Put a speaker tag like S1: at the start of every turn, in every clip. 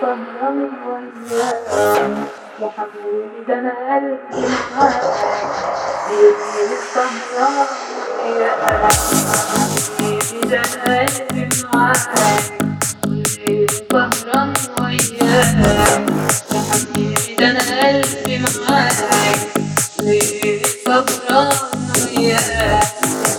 S1: صنم وإياه محمود أنا قلبي معاك والليل سهران وإياه حبيبي أنا قلبي معاك والليل سهران
S2: وإياه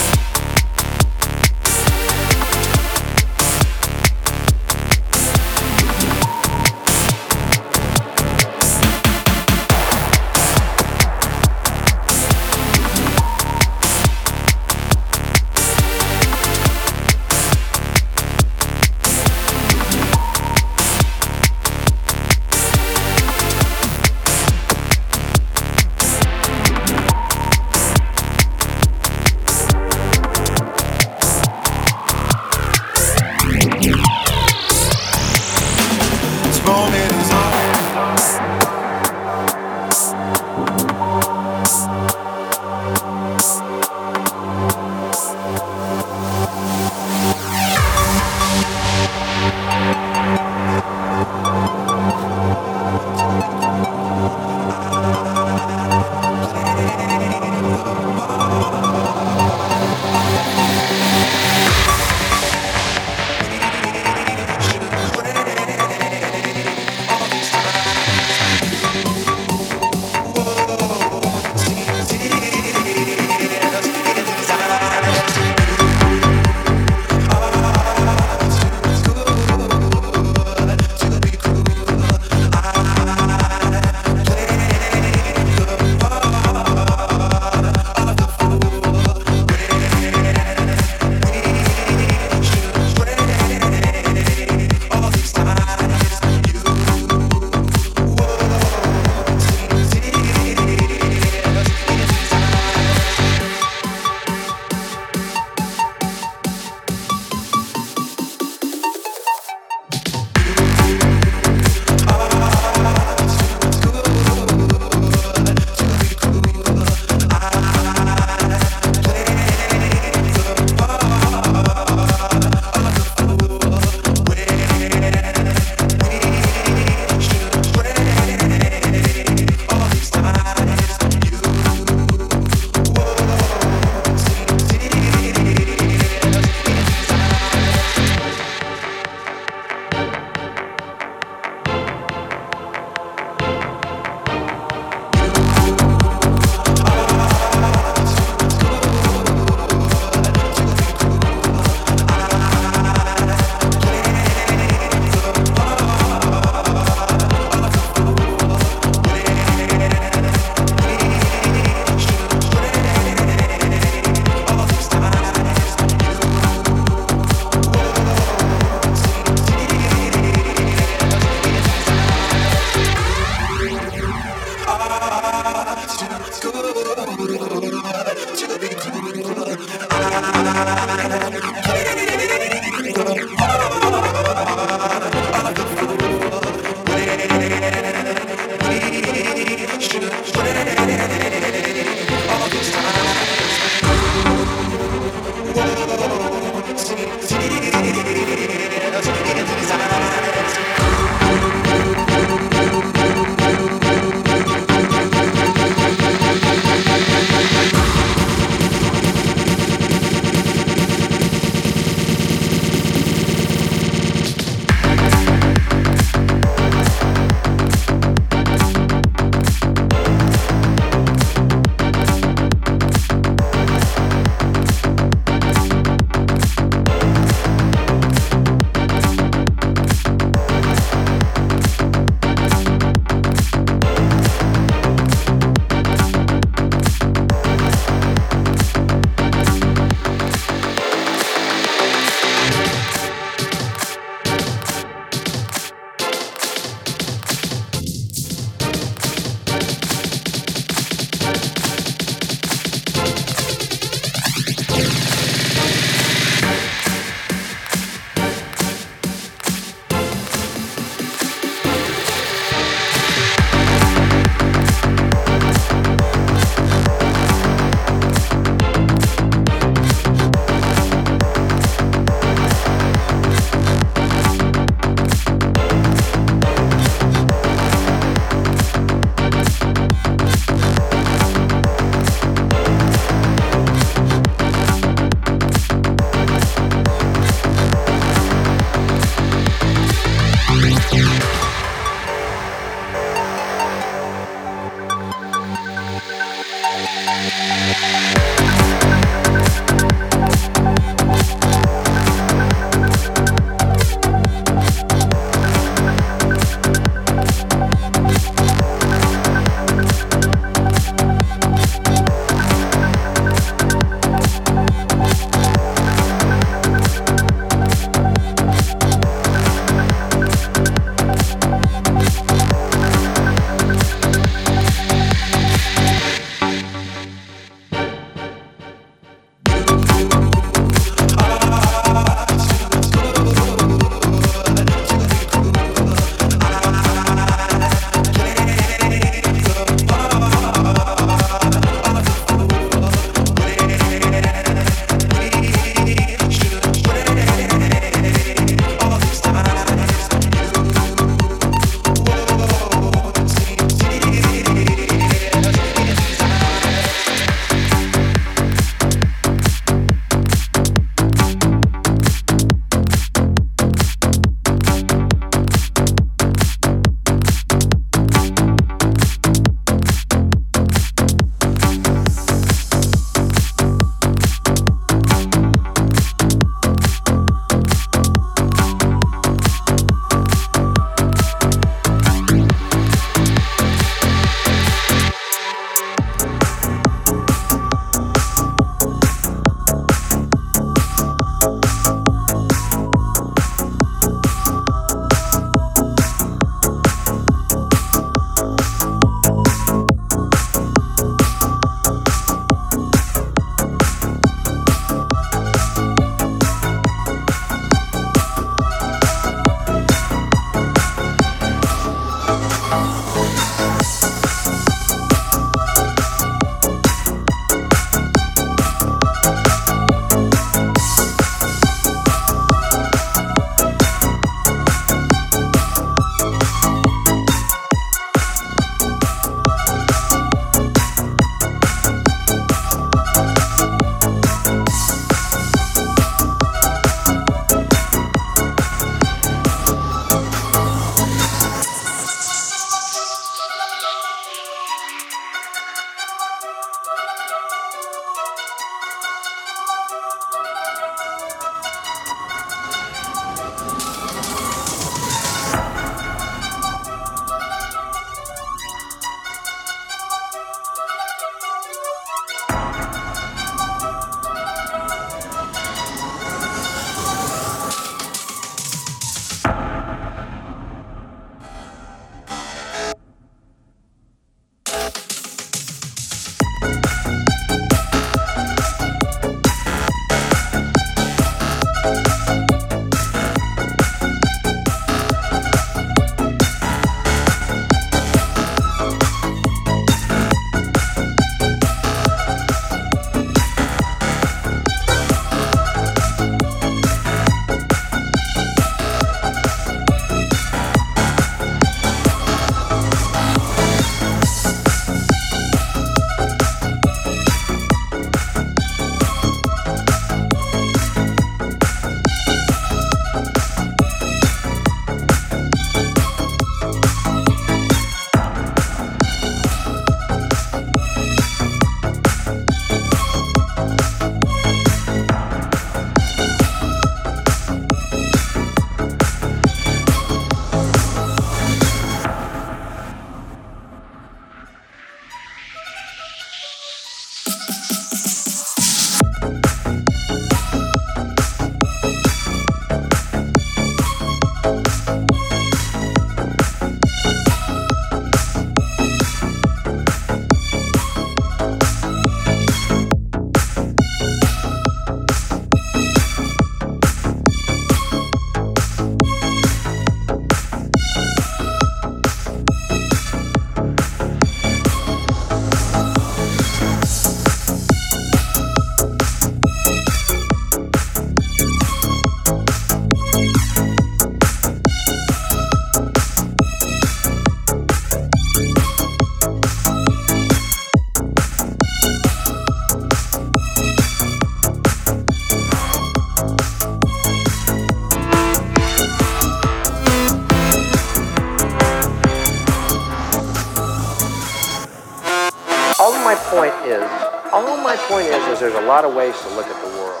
S2: because there's a lot of ways to look at the world.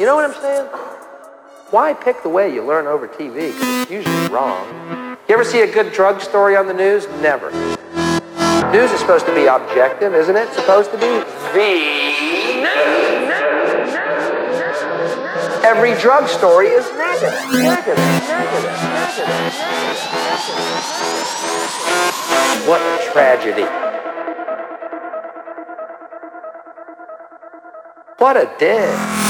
S2: You know what I'm saying? Why pick the way you learn over TV? Because it's usually wrong. You ever see a good drug story on the news? Never. News is supposed to be objective, isn't it? supposed to be the news. Every drug story is negative, negative, negative, negative, negative. What a tragedy. What a dick.